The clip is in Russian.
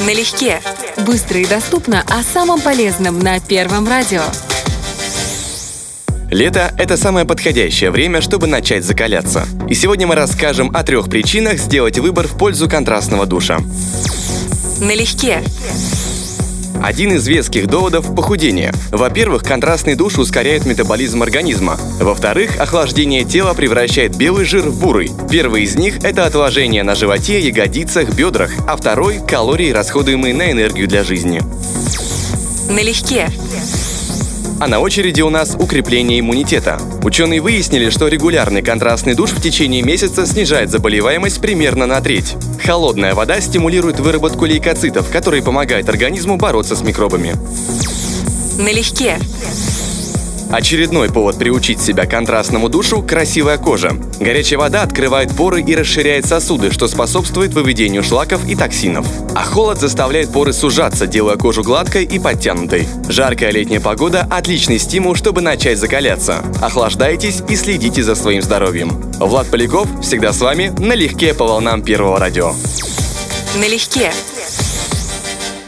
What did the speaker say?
Налегке. Быстро и доступно о самом полезном на Первом радио. Лето – это самое подходящее время, чтобы начать закаляться. И сегодня мы расскажем о трех причинах сделать выбор в пользу контрастного душа. Налегке. Один из веских доводов – похудение. Во-первых, контрастный душ ускоряет метаболизм организма. Во-вторых, охлаждение тела превращает белый жир в бурый. Первый из них – это отложение на животе, ягодицах, бедрах, а второй – калории, расходуемые на энергию для жизни. Налегке. А на очереди у нас укрепление иммунитета. Ученые выяснили, что регулярный контрастный душ в течение месяца снижает заболеваемость примерно на треть. Холодная вода стимулирует выработку лейкоцитов, которые помогают организму бороться с микробами. Налегке. Очередной повод приучить себя к контрастному душу – красивая кожа. Горячая вода открывает поры и расширяет сосуды, что способствует выведению шлаков и токсинов. А холод заставляет поры сужаться, делая кожу гладкой и подтянутой. Жаркая летняя погода – отличный стимул, чтобы начать закаляться. Охлаждайтесь и следите за своим здоровьем. Влад Поляков всегда с вами налегке по волнам Первого радио. Налегке.